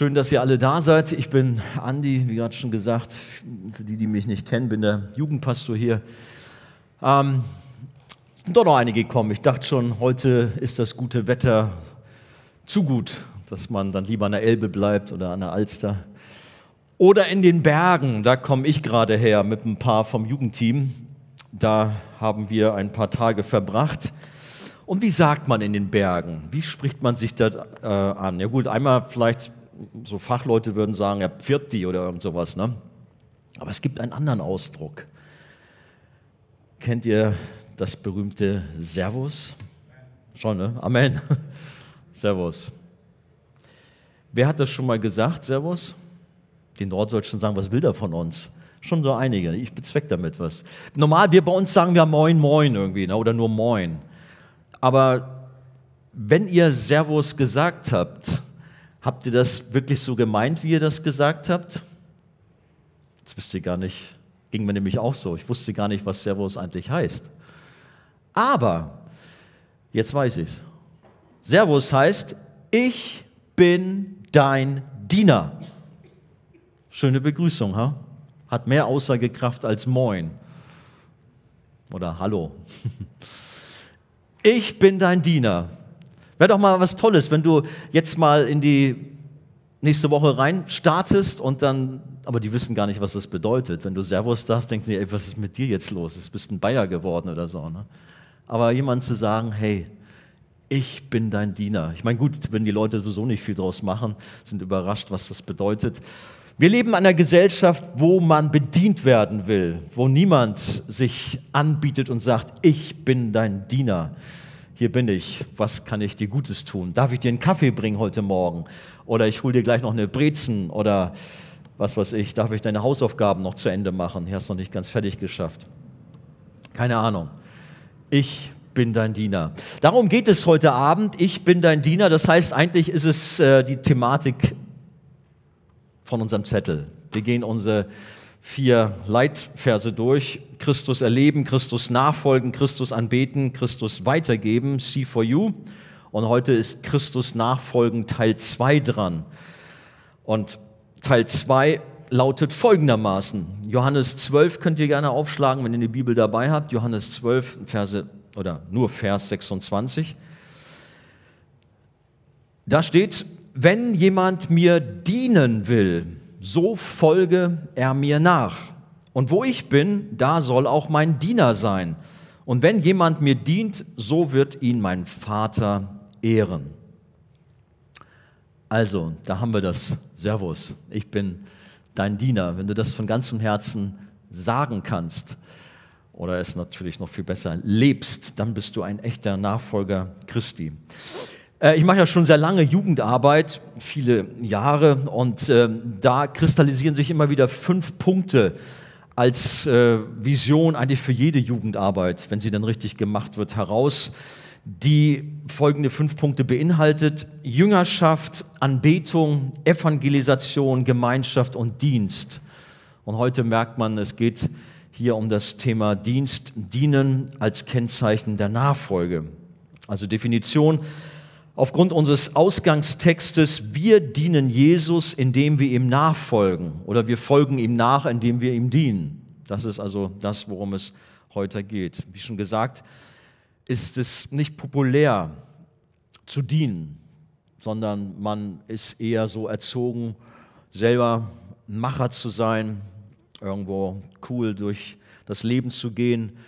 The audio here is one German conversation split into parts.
Schön, dass ihr alle da seid. Ich bin Andi, wie gerade schon gesagt. Für die, die mich nicht kennen, bin der Jugendpastor hier. Ähm, sind doch noch einige gekommen. Ich dachte schon, heute ist das gute Wetter zu gut, dass man dann lieber an der Elbe bleibt oder an der Alster. Oder in den Bergen, da komme ich gerade her mit ein paar vom Jugendteam. Da haben wir ein paar Tage verbracht. Und wie sagt man in den Bergen? Wie spricht man sich da äh, an? Ja gut, einmal vielleicht so Fachleute würden sagen, ja, Pfirti oder irgend sowas. Ne? Aber es gibt einen anderen Ausdruck. Kennt ihr das berühmte Servus? Schon, ne? Amen. Servus. Wer hat das schon mal gesagt, Servus? Die Norddeutschen sagen, was will der von uns? Schon so einige. Ich bezweck damit was. Normal, wir bei uns sagen wir Moin, Moin irgendwie, ne? oder nur Moin. Aber wenn ihr Servus gesagt habt, Habt ihr das wirklich so gemeint, wie ihr das gesagt habt? Das wisst ihr gar nicht. Ging mir nämlich auch so. Ich wusste gar nicht, was Servus eigentlich heißt. Aber jetzt weiß ich es. Servus heißt, ich bin dein Diener. Schöne Begrüßung, ha? Hat mehr Aussagekraft als Moin oder Hallo. Ich bin dein Diener. Wäre doch mal was Tolles, wenn du jetzt mal in die nächste Woche rein startest und dann, aber die wissen gar nicht, was das bedeutet. Wenn du Servus sagst, denken sie, ey, was ist mit dir jetzt los? Du bist ein Bayer geworden oder so. Ne? Aber jemand zu sagen, hey, ich bin dein Diener. Ich meine, gut, wenn die Leute sowieso nicht viel draus machen, sind überrascht, was das bedeutet. Wir leben in einer Gesellschaft, wo man bedient werden will, wo niemand sich anbietet und sagt, ich bin dein Diener hier bin ich, was kann ich dir Gutes tun? Darf ich dir einen Kaffee bringen heute Morgen? Oder ich hole dir gleich noch eine Brezen oder was weiß ich, darf ich deine Hausaufgaben noch zu Ende machen? Hier hast du noch nicht ganz fertig geschafft. Keine Ahnung. Ich bin dein Diener. Darum geht es heute Abend. Ich bin dein Diener. Das heißt, eigentlich ist es äh, die Thematik von unserem Zettel. Wir gehen unsere vier Leitverse durch. Christus erleben, Christus nachfolgen, Christus anbeten, Christus weitergeben, See for You. Und heute ist Christus nachfolgen Teil 2 dran. Und Teil 2 lautet folgendermaßen. Johannes 12 könnt ihr gerne aufschlagen, wenn ihr die Bibel dabei habt. Johannes 12, Verse, oder nur Vers 26. Da steht, wenn jemand mir dienen will, so folge er mir nach. Und wo ich bin, da soll auch mein Diener sein. Und wenn jemand mir dient, so wird ihn mein Vater ehren. Also, da haben wir das. Servus, ich bin dein Diener. Wenn du das von ganzem Herzen sagen kannst oder es natürlich noch viel besser lebst, dann bist du ein echter Nachfolger Christi. Äh, ich mache ja schon sehr lange Jugendarbeit, viele Jahre, und äh, da kristallisieren sich immer wieder fünf Punkte als äh, Vision eigentlich für jede Jugendarbeit, wenn sie dann richtig gemacht wird, heraus, die folgende fünf Punkte beinhaltet. Jüngerschaft, Anbetung, Evangelisation, Gemeinschaft und Dienst. Und heute merkt man, es geht hier um das Thema Dienst, Dienen als Kennzeichen der Nachfolge. Also Definition, aufgrund unseres Ausgangstextes, wir dienen Jesus, indem wir ihm nachfolgen oder wir folgen ihm nach, indem wir ihm dienen. Das ist also das, worum es heute geht. Wie schon gesagt, ist es nicht populär zu dienen, sondern man ist eher so erzogen, selber Macher zu sein, irgendwo cool durch das Leben zu gehen,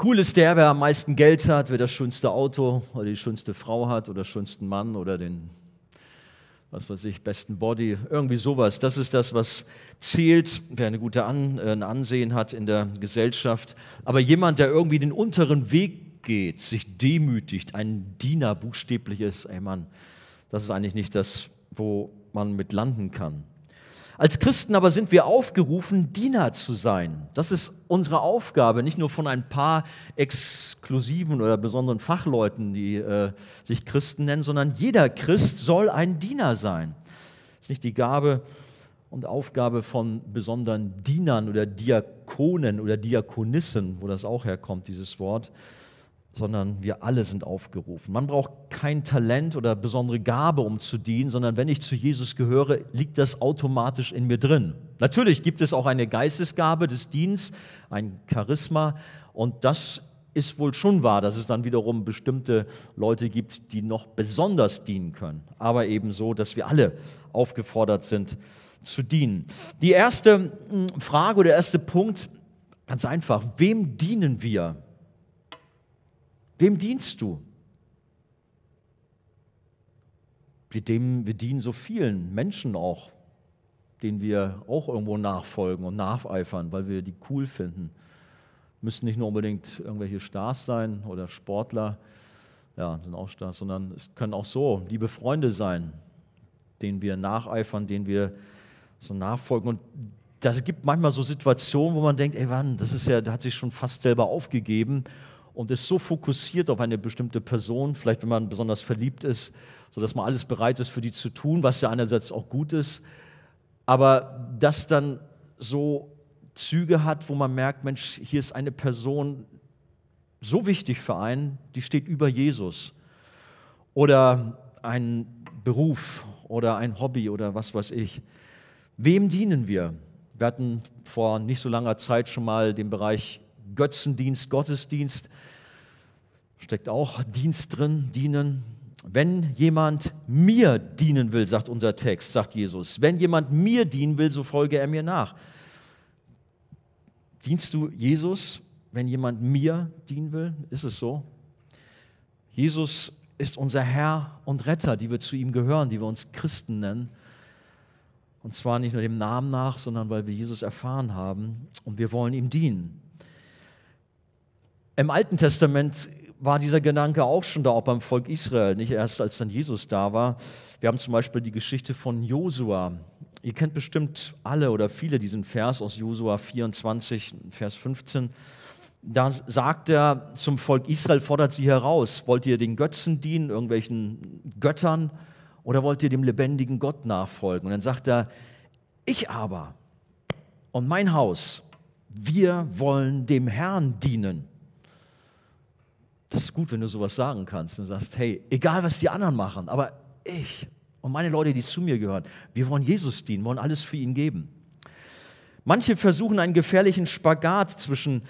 Cool ist der, wer am meisten Geld hat, wer das schönste Auto oder die schönste Frau hat oder schönsten Mann oder den, was weiß ich, besten Body, irgendwie sowas. Das ist das, was zählt, wer eine gute An äh, ein Ansehen hat in der Gesellschaft. Aber jemand, der irgendwie den unteren Weg geht, sich demütigt, ein Diener buchstäblich ist, ey Mann, das ist eigentlich nicht das, wo man mit landen kann. Als Christen aber sind wir aufgerufen, Diener zu sein. Das ist unsere Aufgabe, nicht nur von ein paar exklusiven oder besonderen Fachleuten, die äh, sich Christen nennen, sondern jeder Christ soll ein Diener sein. Das ist nicht die Gabe und Aufgabe von besonderen Dienern oder Diakonen oder Diakonissen, wo das auch herkommt, dieses Wort, sondern wir alle sind aufgerufen. Man braucht kein Talent oder besondere Gabe, um zu dienen, sondern wenn ich zu Jesus gehöre, liegt das automatisch in mir drin. Natürlich gibt es auch eine Geistesgabe des Dienstes, ein Charisma, und das ist wohl schon wahr, dass es dann wiederum bestimmte Leute gibt, die noch besonders dienen können, aber eben so, dass wir alle aufgefordert sind zu dienen. Die erste hm, Frage oder der erste Punkt, ganz einfach, wem dienen wir? Wem dienst du? Wir, dem, wir dienen so vielen Menschen auch, denen wir auch irgendwo nachfolgen und nacheifern, weil wir die cool finden. Müssen nicht nur unbedingt irgendwelche Stars sein oder Sportler, ja, sind auch Stars, sondern es können auch so liebe Freunde sein, denen wir nacheifern, denen wir so nachfolgen. Und das gibt manchmal so Situationen, wo man denkt, ey, wann, das ist ja, da hat sich schon fast selber aufgegeben und ist so fokussiert auf eine bestimmte Person, vielleicht wenn man besonders verliebt ist, sodass man alles bereit ist, für die zu tun, was ja einerseits auch gut ist, aber das dann so Züge hat, wo man merkt, Mensch, hier ist eine Person so wichtig für einen, die steht über Jesus. Oder ein Beruf oder ein Hobby oder was weiß ich. Wem dienen wir? Wir hatten vor nicht so langer Zeit schon mal den Bereich Götzendienst, Gottesdienst, steckt auch Dienst drin, dienen. Wenn jemand mir dienen will, sagt unser Text, sagt Jesus, wenn jemand mir dienen will, so folge er mir nach. Dienst du Jesus, wenn jemand mir dienen will? Ist es so? Jesus ist unser Herr und Retter, die wir zu ihm gehören, die wir uns Christen nennen. Und zwar nicht nur dem Namen nach, sondern weil wir Jesus erfahren haben und wir wollen ihm dienen. Im Alten Testament war dieser Gedanke auch schon da, auch beim Volk Israel, nicht erst als dann Jesus da war. Wir haben zum Beispiel die Geschichte von Josua. Ihr kennt bestimmt alle oder viele diesen Vers aus Josua 24, Vers 15. Da sagt er zum Volk Israel, fordert sie heraus, wollt ihr den Götzen dienen, irgendwelchen Göttern, oder wollt ihr dem lebendigen Gott nachfolgen? Und dann sagt er, ich aber und mein Haus, wir wollen dem Herrn dienen. Das ist gut, wenn du sowas sagen kannst. Du sagst, hey, egal was die anderen machen, aber ich und meine Leute, die zu mir gehören, wir wollen Jesus dienen, wollen alles für ihn geben. Manche versuchen einen gefährlichen Spagat zwischen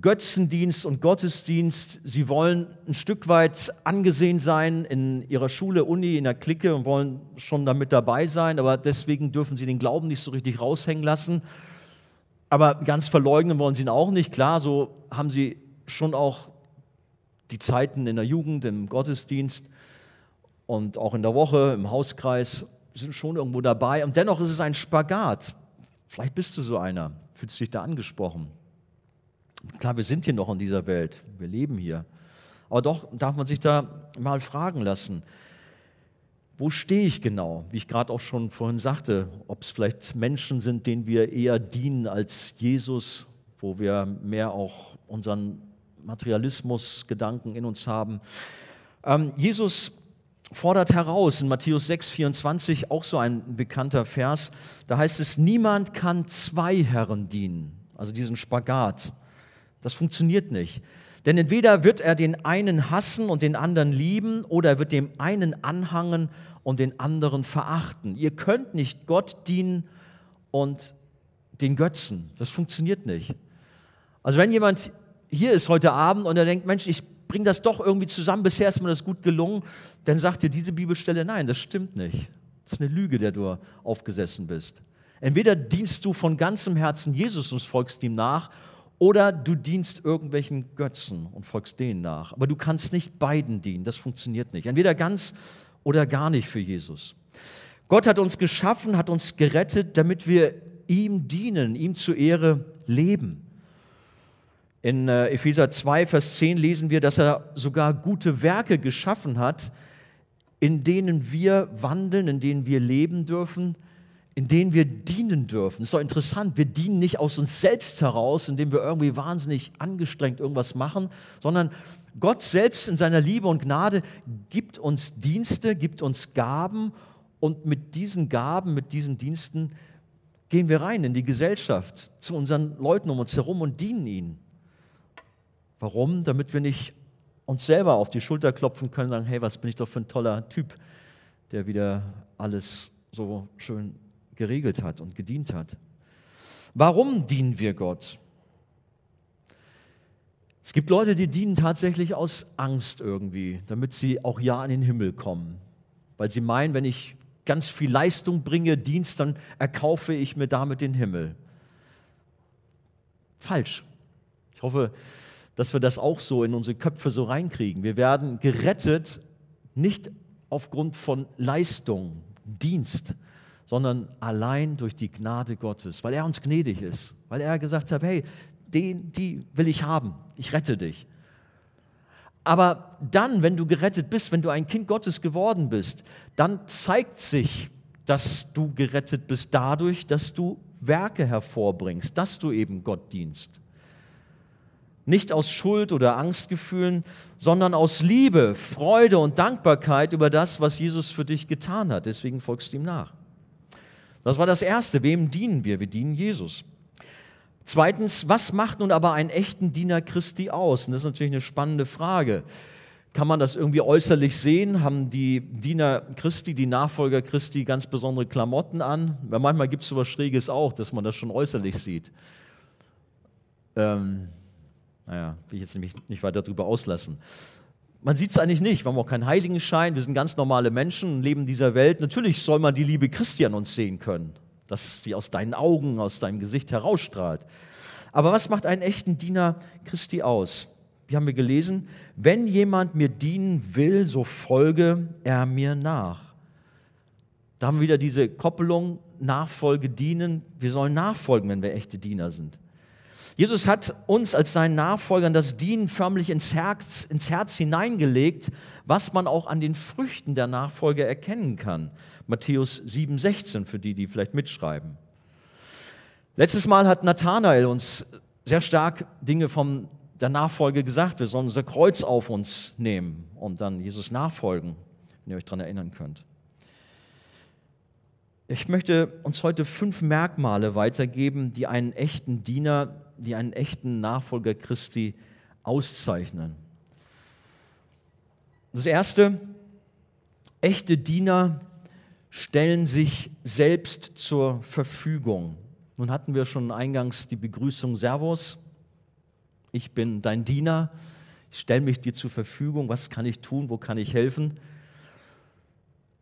Götzendienst und Gottesdienst. Sie wollen ein Stück weit angesehen sein in ihrer Schule, Uni, in der Clique und wollen schon damit dabei sein, aber deswegen dürfen sie den Glauben nicht so richtig raushängen lassen. Aber ganz verleugnen wollen sie ihn auch nicht. Klar, so haben sie schon auch die Zeiten in der Jugend, im Gottesdienst und auch in der Woche, im Hauskreis, sind schon irgendwo dabei. Und dennoch ist es ein Spagat. Vielleicht bist du so einer, fühlst dich da angesprochen. Klar, wir sind hier noch in dieser Welt, wir leben hier. Aber doch darf man sich da mal fragen lassen, wo stehe ich genau? Wie ich gerade auch schon vorhin sagte, ob es vielleicht Menschen sind, denen wir eher dienen als Jesus, wo wir mehr auch unseren Materialismus-Gedanken in uns haben. Ähm, Jesus fordert heraus in Matthäus 6, 24, auch so ein bekannter Vers, da heißt es, niemand kann zwei Herren dienen, also diesen Spagat. Das funktioniert nicht. Denn entweder wird er den einen hassen und den anderen lieben oder er wird dem einen anhangen und den anderen verachten. Ihr könnt nicht Gott dienen und den Götzen. Das funktioniert nicht. Also wenn jemand hier ist heute Abend und er denkt, Mensch, ich bringe das doch irgendwie zusammen, bisher ist mir das gut gelungen, dann sagt dir diese Bibelstelle, nein, das stimmt nicht. Das ist eine Lüge, der du aufgesessen bist. Entweder dienst du von ganzem Herzen Jesus und folgst ihm nach, oder du dienst irgendwelchen Götzen und folgst denen nach. Aber du kannst nicht beiden dienen, das funktioniert nicht. Entweder ganz oder gar nicht für Jesus. Gott hat uns geschaffen, hat uns gerettet, damit wir ihm dienen, ihm zur Ehre leben. In äh, Epheser 2, Vers 10 lesen wir, dass er sogar gute Werke geschaffen hat, in denen wir wandeln, in denen wir leben dürfen, in denen wir dienen dürfen. Ist doch interessant, wir dienen nicht aus uns selbst heraus, indem wir irgendwie wahnsinnig angestrengt irgendwas machen, sondern Gott selbst in seiner Liebe und Gnade gibt uns Dienste, gibt uns Gaben und mit diesen Gaben, mit diesen Diensten gehen wir rein in die Gesellschaft, zu unseren Leuten um uns herum und dienen ihnen. Warum? Damit wir nicht uns selber auf die Schulter klopfen können und sagen, hey, was bin ich doch für ein toller Typ, der wieder alles so schön geregelt hat und gedient hat. Warum dienen wir Gott? Es gibt Leute, die dienen tatsächlich aus Angst irgendwie, damit sie auch ja in den Himmel kommen. Weil sie meinen, wenn ich ganz viel Leistung bringe, Dienst, dann erkaufe ich mir damit den Himmel. Falsch. Ich hoffe, dass wir das auch so in unsere Köpfe so reinkriegen. Wir werden gerettet nicht aufgrund von Leistung, Dienst, sondern allein durch die Gnade Gottes, weil er uns gnädig ist, weil er gesagt hat, hey, den, die will ich haben, ich rette dich. Aber dann, wenn du gerettet bist, wenn du ein Kind Gottes geworden bist, dann zeigt sich, dass du gerettet bist dadurch, dass du Werke hervorbringst, dass du eben Gott dienst. Nicht aus Schuld oder Angstgefühlen, sondern aus Liebe, Freude und Dankbarkeit über das, was Jesus für dich getan hat. Deswegen folgst du ihm nach. Das war das Erste. Wem dienen wir? Wir dienen Jesus. Zweitens, was macht nun aber einen echten Diener Christi aus? Und das ist natürlich eine spannende Frage. Kann man das irgendwie äußerlich sehen? Haben die Diener Christi, die Nachfolger Christi ganz besondere Klamotten an? Weil manchmal gibt es so etwas Schräges auch, dass man das schon äußerlich sieht. Ähm, naja, will ich jetzt nämlich nicht weiter darüber auslassen. Man sieht es eigentlich nicht. Wir haben auch keinen Heiligenschein. Wir sind ganz normale Menschen, leben dieser Welt. Natürlich soll man die Liebe Christi an uns sehen können dass sie aus deinen Augen, aus deinem Gesicht herausstrahlt. Aber was macht einen echten Diener Christi aus? Wie haben wir gelesen? Wenn jemand mir dienen will, so folge er mir nach. Da haben wir wieder diese Koppelung, Nachfolge, dienen. Wir sollen nachfolgen, wenn wir echte Diener sind. Jesus hat uns als seinen Nachfolgern das Dienen förmlich ins Herz, ins Herz hineingelegt, was man auch an den Früchten der Nachfolge erkennen kann. Matthäus 7,16 für die, die vielleicht mitschreiben. Letztes Mal hat Nathanael uns sehr stark Dinge von der Nachfolge gesagt. Wir sollen unser Kreuz auf uns nehmen und dann Jesus nachfolgen, wenn ihr euch daran erinnern könnt. Ich möchte uns heute fünf Merkmale weitergeben, die einen echten Diener, die einen echten Nachfolger Christi auszeichnen. Das erste, echte Diener stellen sich selbst zur Verfügung. Nun hatten wir schon eingangs die Begrüßung Servus. Ich bin dein Diener. Ich stelle mich dir zur Verfügung. Was kann ich tun? Wo kann ich helfen?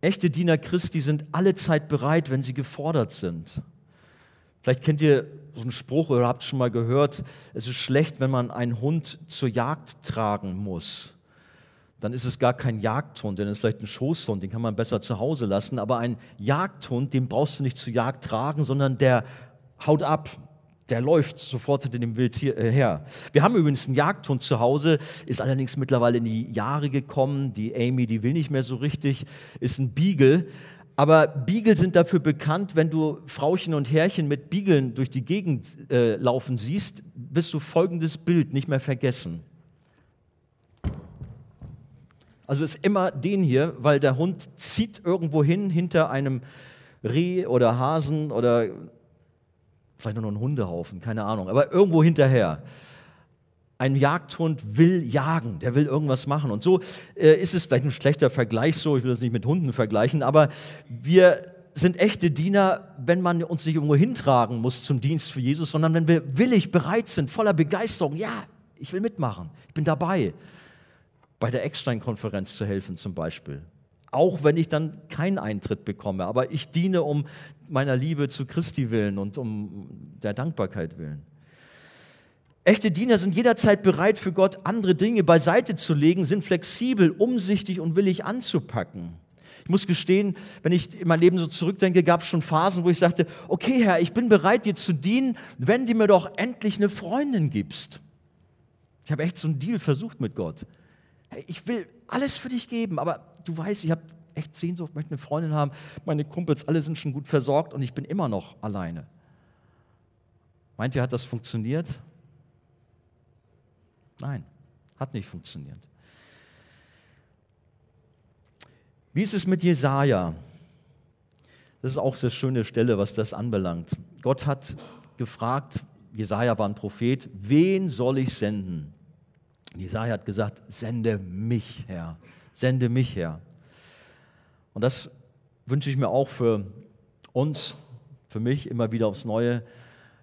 Echte Diener Christi sind alle Zeit bereit, wenn sie gefordert sind. Vielleicht kennt ihr so einen Spruch oder habt schon mal gehört, es ist schlecht, wenn man einen Hund zur Jagd tragen muss dann ist es gar kein Jagdhund, denn es ist vielleicht ein Schoßhund, den kann man besser zu Hause lassen. Aber ein Jagdhund, den brauchst du nicht zur Jagd tragen, sondern der haut ab, der läuft sofort hinter dem Wild äh, her. Wir haben übrigens einen Jagdhund zu Hause, ist allerdings mittlerweile in die Jahre gekommen. Die Amy, die will nicht mehr so richtig, ist ein Beagle. Aber Beagle sind dafür bekannt, wenn du Frauchen und Herrchen mit Beaglen durch die Gegend äh, laufen siehst, wirst du folgendes Bild nicht mehr vergessen. Also ist immer den hier, weil der Hund zieht irgendwo hin hinter einem Reh oder Hasen oder vielleicht nur noch einen Hundehaufen, keine Ahnung, aber irgendwo hinterher. Ein Jagdhund will jagen, der will irgendwas machen. Und so äh, ist es vielleicht ein schlechter Vergleich, so, ich will das nicht mit Hunden vergleichen, aber wir sind echte Diener, wenn man uns nicht irgendwo hintragen muss zum Dienst für Jesus, sondern wenn wir willig bereit sind, voller Begeisterung, ja, ich will mitmachen, ich bin dabei bei der Eckstein-Konferenz zu helfen zum Beispiel. Auch wenn ich dann keinen Eintritt bekomme, aber ich diene um meiner Liebe zu Christi willen und um der Dankbarkeit willen. Echte Diener sind jederzeit bereit, für Gott andere Dinge beiseite zu legen, sind flexibel, umsichtig und willig anzupacken. Ich muss gestehen, wenn ich in mein Leben so zurückdenke, gab es schon Phasen, wo ich sagte, okay Herr, ich bin bereit, dir zu dienen, wenn du mir doch endlich eine Freundin gibst. Ich habe echt so einen Deal versucht mit Gott hey, ich will alles für dich geben, aber du weißt, ich habe echt Sehnsucht, möchte eine Freundin haben, meine Kumpels, alle sind schon gut versorgt und ich bin immer noch alleine. Meint ihr, hat das funktioniert? Nein, hat nicht funktioniert. Wie ist es mit Jesaja? Das ist auch eine sehr schöne Stelle, was das anbelangt. Gott hat gefragt, Jesaja war ein Prophet, wen soll ich senden? Jesaja hat gesagt: Sende mich her, sende mich her. Und das wünsche ich mir auch für uns, für mich immer wieder aufs Neue,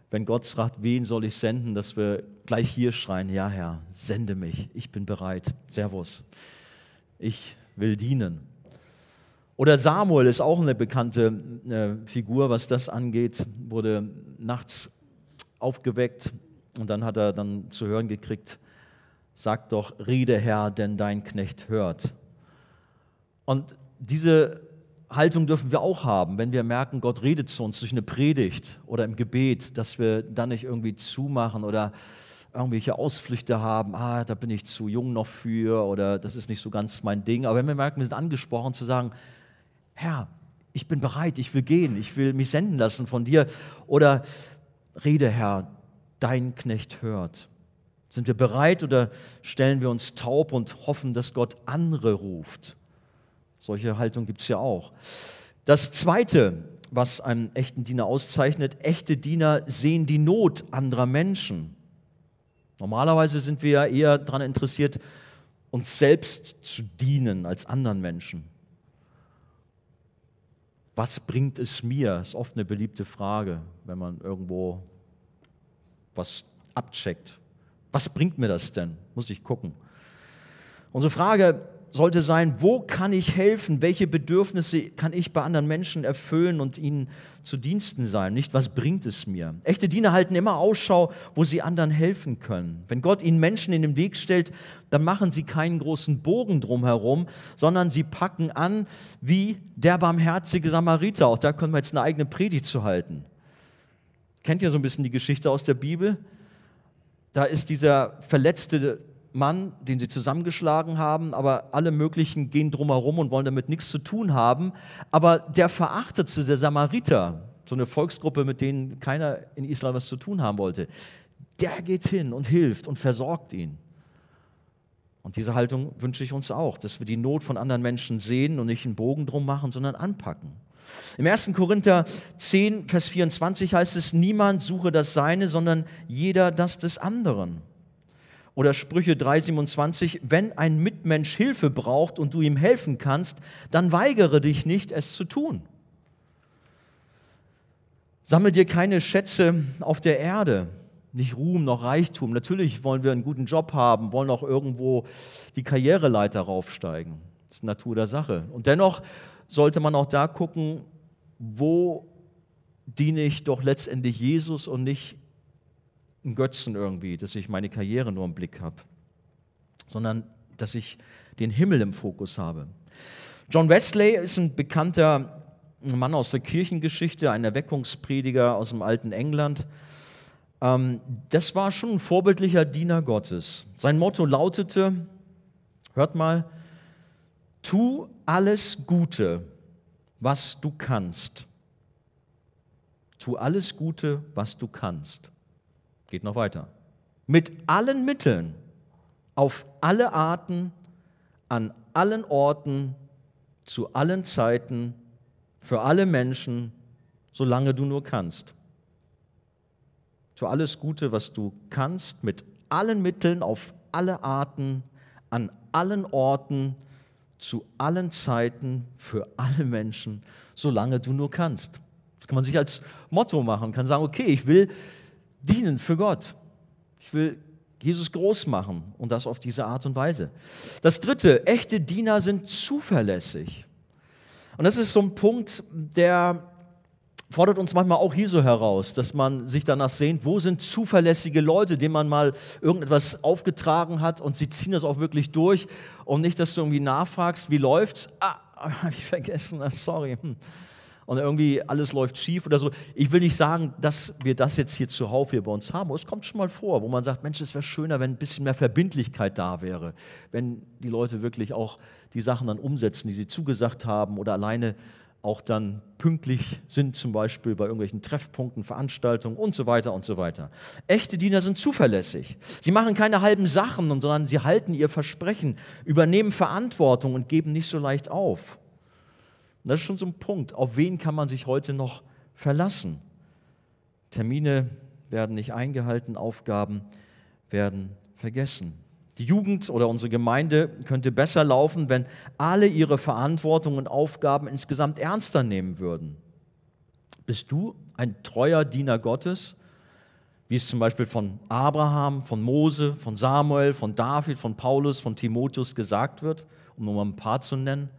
wenn Gott fragt, wen soll ich senden, dass wir gleich hier schreien, ja Herr, sende mich, ich bin bereit, Servus, ich will dienen. Oder Samuel ist auch eine bekannte äh, Figur, was das angeht, wurde nachts aufgeweckt und dann hat er dann zu hören gekriegt, sag doch, rede Herr, denn dein Knecht hört. Und diese Haltung dürfen wir auch haben, wenn wir merken, Gott redet zu uns durch eine Predigt oder im Gebet, dass wir dann nicht irgendwie zumachen oder irgendwelche Ausflüchte haben, ah, da bin ich zu jung noch für oder das ist nicht so ganz mein Ding. Aber wenn wir merken, wir sind angesprochen zu sagen, Herr, ich bin bereit, ich will gehen, ich will mich senden lassen von dir oder rede, Herr, dein Knecht hört. Sind wir bereit oder stellen wir uns taub und hoffen, dass Gott andere ruft? Solche Haltung gibt es ja auch. Das Zweite, was einen echten Diener auszeichnet, echte Diener sehen die Not anderer Menschen. Normalerweise sind wir ja eher daran interessiert, uns selbst zu dienen als anderen Menschen. Was bringt es mir? Ist oft eine beliebte Frage, wenn man irgendwo was abcheckt. Was bringt mir das denn? Muss ich gucken. Unsere Frage sollte sein, wo kann ich helfen? Welche Bedürfnisse kann ich bei anderen Menschen erfüllen und ihnen zu Diensten sein? Nicht, was bringt es mir? Echte Diener halten immer Ausschau, wo sie anderen helfen können. Wenn Gott ihnen Menschen in den Weg stellt, dann machen sie keinen großen Bogen drumherum, sondern sie packen an wie der barmherzige Samariter. Auch da können wir jetzt eine eigene Predigt zu halten. Kennt ihr so ein bisschen die Geschichte aus der Bibel? Da ist dieser verletzte Mann, den sie zusammengeschlagen haben, aber alle möglichen gehen drumherum und wollen damit nichts zu tun haben. Aber der Verachtete, der Samariter, so eine Volksgruppe, mit denen keiner in Israel was zu tun haben wollte, der geht hin und hilft und versorgt ihn. Und diese Haltung wünsche ich uns auch, dass wir die Not von anderen Menschen sehen und nicht einen Bogen drum machen, sondern anpacken. Im 1. Korinther 10, Vers 24 heißt es, niemand suche das Seine, sondern jeder das des anderen. Oder Sprüche 3:27, wenn ein Mitmensch Hilfe braucht und du ihm helfen kannst, dann weigere dich nicht, es zu tun. Sammel dir keine Schätze auf der Erde, nicht Ruhm noch Reichtum. Natürlich wollen wir einen guten Job haben, wollen auch irgendwo die Karriereleiter raufsteigen. Das ist Natur der Sache. Und dennoch sollte man auch da gucken, wo diene ich doch letztendlich Jesus und nicht einen Götzen irgendwie, dass ich meine Karriere nur im Blick habe, sondern dass ich den Himmel im Fokus habe. John Wesley ist ein bekannter Mann aus der Kirchengeschichte, ein Erweckungsprediger aus dem alten England. Ähm, das war schon ein vorbildlicher Diener Gottes. Sein Motto lautete, hört mal, tu alles Gute, was du kannst. Tu alles Gute, was du kannst. Geht noch weiter. Mit allen Mitteln, auf alle Arten, an allen Orten, zu allen Zeiten, für alle Menschen, solange du nur kannst. Tu alles Gute, was du kannst, mit allen Mitteln, auf alle Arten, an allen Orten, zu allen Zeiten, für alle Menschen, solange du nur kannst. Das kann man sich als Motto machen, kann sagen, okay, ich will dienen für Gott. Ich will Jesus groß machen und das auf diese Art und Weise. Das dritte, echte Diener sind zuverlässig. Und das ist so ein Punkt, der fordert uns manchmal auch hier so heraus, dass man sich danach sehnt, wo sind zuverlässige Leute, denen man mal irgendetwas aufgetragen hat und sie ziehen das auch wirklich durch und nicht, dass du irgendwie nachfragst, wie läuft's? Ah, habe ich vergessen, sorry. Hm und irgendwie alles läuft schief oder so. Ich will nicht sagen, dass wir das jetzt hier zuhauf hier bei uns haben, aber es kommt schon mal vor, wo man sagt, Mensch, es wäre schöner, wenn ein bisschen mehr Verbindlichkeit da wäre, wenn die Leute wirklich auch die Sachen dann umsetzen, die sie zugesagt haben oder alleine auch dann pünktlich sind, zum Beispiel bei irgendwelchen Treffpunkten, Veranstaltungen und so weiter und so weiter. Echte Diener sind zuverlässig. Sie machen keine halben Sachen, sondern sie halten ihr Versprechen, übernehmen Verantwortung und geben nicht so leicht auf. Das ist schon so ein Punkt. Auf wen kann man sich heute noch verlassen? Termine werden nicht eingehalten, Aufgaben werden vergessen. Die Jugend oder unsere Gemeinde könnte besser laufen, wenn alle ihre Verantwortung und Aufgaben insgesamt ernster nehmen würden. Bist du ein treuer Diener Gottes, wie es zum Beispiel von Abraham, von Mose, von Samuel, von David, von Paulus, von Timotheus gesagt wird, um nur mal ein paar zu nennen?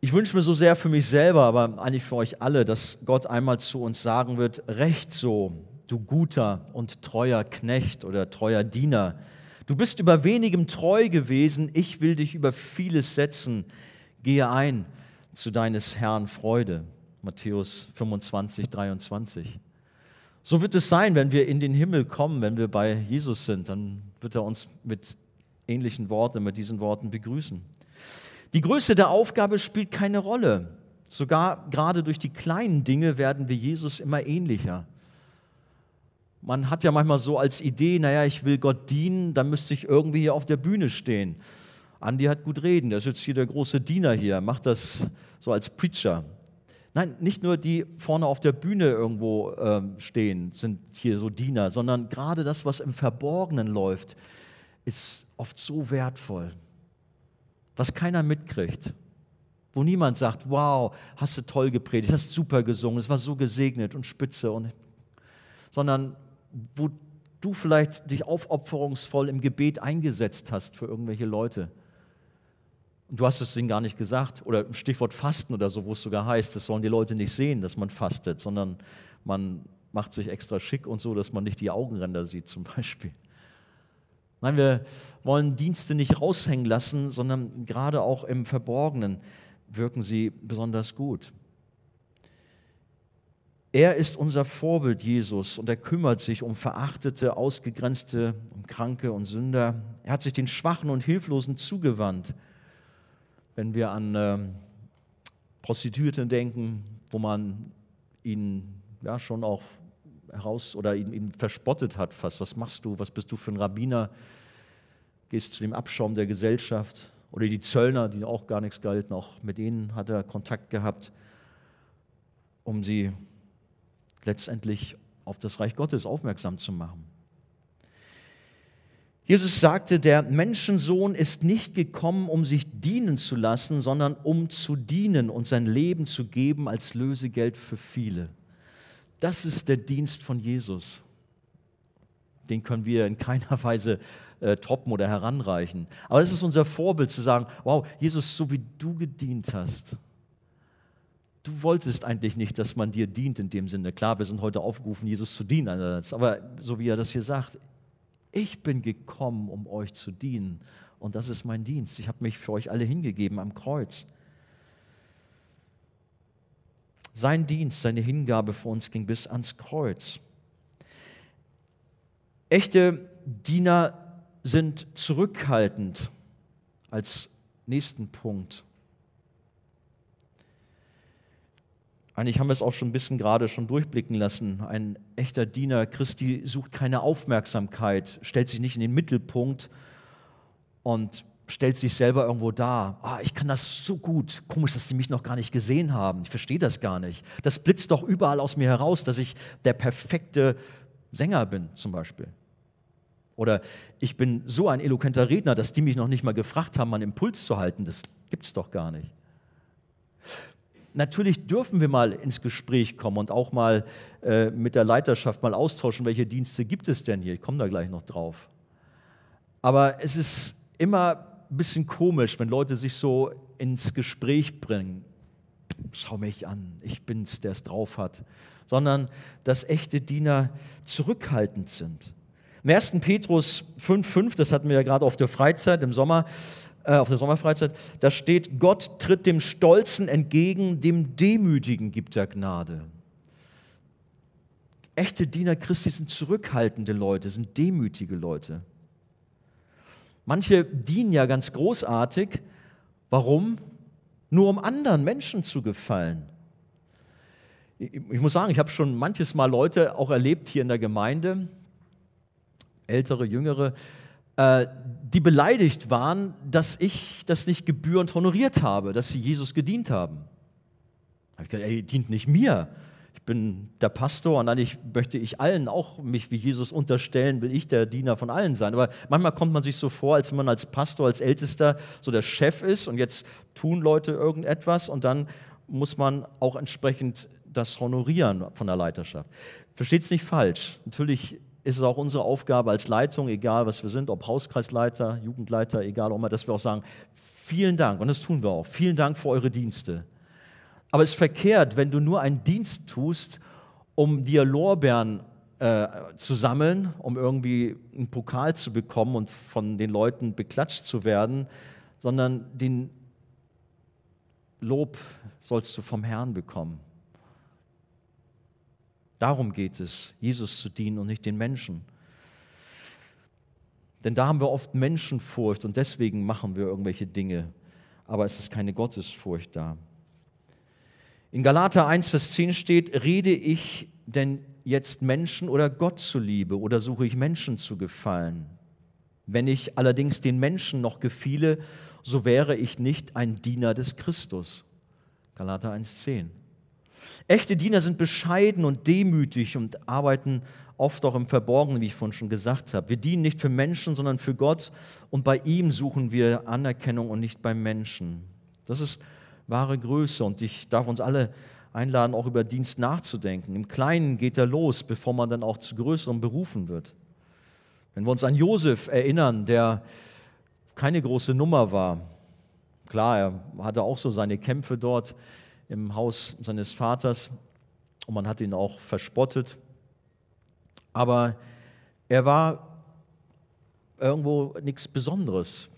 Ich wünsche mir so sehr für mich selber, aber eigentlich für euch alle, dass Gott einmal zu uns sagen wird, recht so, du guter und treuer Knecht oder treuer Diener. Du bist über wenigem treu gewesen, ich will dich über vieles setzen. Gehe ein zu deines Herrn Freude. Matthäus 25, 23. So wird es sein, wenn wir in den Himmel kommen, wenn wir bei Jesus sind, dann wird er uns mit ähnlichen Worten, mit diesen Worten begrüßen. Die Größe der Aufgabe spielt keine Rolle. Sogar gerade durch die kleinen Dinge werden wir Jesus immer ähnlicher. Man hat ja manchmal so als Idee, naja, ich will Gott dienen, dann müsste ich irgendwie hier auf der Bühne stehen. Andi hat gut reden, der ist jetzt hier der große Diener hier, macht das so als Preacher. Nein, nicht nur die vorne auf der Bühne irgendwo äh, stehen, sind hier so Diener, sondern gerade das, was im Verborgenen läuft, ist oft so wertvoll. Was keiner mitkriegt, wo niemand sagt, wow, hast du toll gepredigt, hast super gesungen, es war so gesegnet und spitze, und, sondern wo du vielleicht dich aufopferungsvoll im Gebet eingesetzt hast für irgendwelche Leute. Und du hast es denen gar nicht gesagt. Oder Stichwort Fasten oder so, wo es sogar heißt, das sollen die Leute nicht sehen, dass man fastet, sondern man macht sich extra schick und so, dass man nicht die Augenränder sieht zum Beispiel. Nein, wir wollen Dienste nicht raushängen lassen, sondern gerade auch im Verborgenen wirken sie besonders gut. Er ist unser Vorbild, Jesus, und er kümmert sich um Verachtete, Ausgegrenzte, um Kranke und Sünder. Er hat sich den Schwachen und Hilflosen zugewandt. Wenn wir an äh, Prostituierte denken, wo man ihn ja schon auch heraus oder ihn, ihn verspottet hat fast. Was machst du? Was bist du für ein Rabbiner? Gehst zu dem Abschaum der Gesellschaft. Oder die Zöllner, die auch gar nichts galten, auch mit denen hat er Kontakt gehabt, um sie letztendlich auf das Reich Gottes aufmerksam zu machen. Jesus sagte, der Menschensohn ist nicht gekommen, um sich dienen zu lassen, sondern um zu dienen und sein Leben zu geben als Lösegeld für viele. Das ist der Dienst von Jesus. Den können wir in keiner Weise äh, toppen oder heranreichen. Aber es ist unser Vorbild zu sagen, wow, Jesus, so wie du gedient hast, du wolltest eigentlich nicht, dass man dir dient in dem Sinne. Klar, wir sind heute aufgerufen, Jesus zu dienen, aber so wie er das hier sagt, ich bin gekommen, um euch zu dienen und das ist mein Dienst. Ich habe mich für euch alle hingegeben am Kreuz. Sein Dienst, seine Hingabe für uns ging bis ans Kreuz. Echte Diener sind zurückhaltend als nächsten Punkt. Eigentlich haben wir es auch schon ein bisschen gerade schon durchblicken lassen. Ein echter Diener Christi sucht keine Aufmerksamkeit, stellt sich nicht in den Mittelpunkt und stellt sich selber irgendwo dar. Ah, ich kann das so gut. Komisch, dass sie mich noch gar nicht gesehen haben. Ich verstehe das gar nicht. Das blitzt doch überall aus mir heraus, dass ich der perfekte Sänger bin, zum Beispiel. Oder ich bin so ein eloquenter Redner, dass die mich noch nicht mal gefragt haben, einen Impuls zu halten. Das gibt es doch gar nicht natürlich dürfen wir mal ins Gespräch kommen und auch mal äh, mit der Leiterschaft mal austauschen, welche Dienste gibt es denn hier. Ich komme da gleich noch drauf. Aber es ist immer ein bisschen komisch, wenn Leute sich so ins Gespräch bringen. Schau mich an, ich bin's, der es drauf hat. Sondern dass echte Diener zurückhaltend sind. Im 1. Petrus 5,5, das hatten wir ja gerade auf der Freizeit im Sommer, äh, auf der Sommerfreizeit, da steht, Gott tritt dem Stolzen entgegen, dem Demütigen gibt er Gnade. Echte Diener Christi sind zurückhaltende Leute, sind demütige Leute. Manche dienen ja ganz großartig. Warum? Nur um anderen Menschen zu gefallen. Ich muss sagen, ich habe schon manches Mal Leute auch erlebt hier in der Gemeinde, ältere, jüngere, äh, die beleidigt waren, dass ich das nicht gebührend honoriert habe, dass sie Jesus gedient haben. Da habe ich gesagt, ey, dient nicht mir. Ich bin der Pastor und eigentlich möchte ich allen auch mich wie Jesus unterstellen, will ich der Diener von allen sein. Aber manchmal kommt man sich so vor, als wenn man als Pastor, als Ältester so der Chef ist und jetzt tun Leute irgendetwas und dann muss man auch entsprechend das honorieren von der Leiterschaft. Versteht es nicht falsch. Natürlich ist es auch unsere Aufgabe als Leitung, egal was wir sind, ob Hauskreisleiter, Jugendleiter, egal ob wir, dass wir auch sagen, vielen Dank, und das tun wir auch, vielen Dank für eure Dienste. Aber es ist verkehrt, wenn du nur einen Dienst tust, um dir Lorbeeren äh, zu sammeln, um irgendwie einen Pokal zu bekommen und von den Leuten beklatscht zu werden, sondern den Lob sollst du vom Herrn bekommen. Darum geht es, Jesus zu dienen und nicht den Menschen. Denn da haben wir oft Menschenfurcht und deswegen machen wir irgendwelche Dinge. Aber es ist keine Gottesfurcht da. In Galater 1, Vers 10 steht, rede ich denn jetzt Menschen oder Gott zuliebe oder suche ich Menschen zu gefallen? Wenn ich allerdings den Menschen noch gefiele, so wäre ich nicht ein Diener des Christus. Galater 1, 10. Echte Diener sind bescheiden und demütig und arbeiten oft auch im Verborgenen, wie ich vorhin schon gesagt habe. Wir dienen nicht für Menschen, sondern für Gott und bei ihm suchen wir Anerkennung und nicht beim Menschen. Das ist wahre Größe. Und ich darf uns alle einladen, auch über Dienst nachzudenken. Im Kleinen geht er los, bevor man dann auch zu größerem berufen wird. Wenn wir uns an Josef erinnern, der keine große Nummer war, klar, er hatte auch so seine Kämpfe dort im Haus seines Vaters und man hat ihn auch verspottet, aber er war irgendwo nichts Besonderes.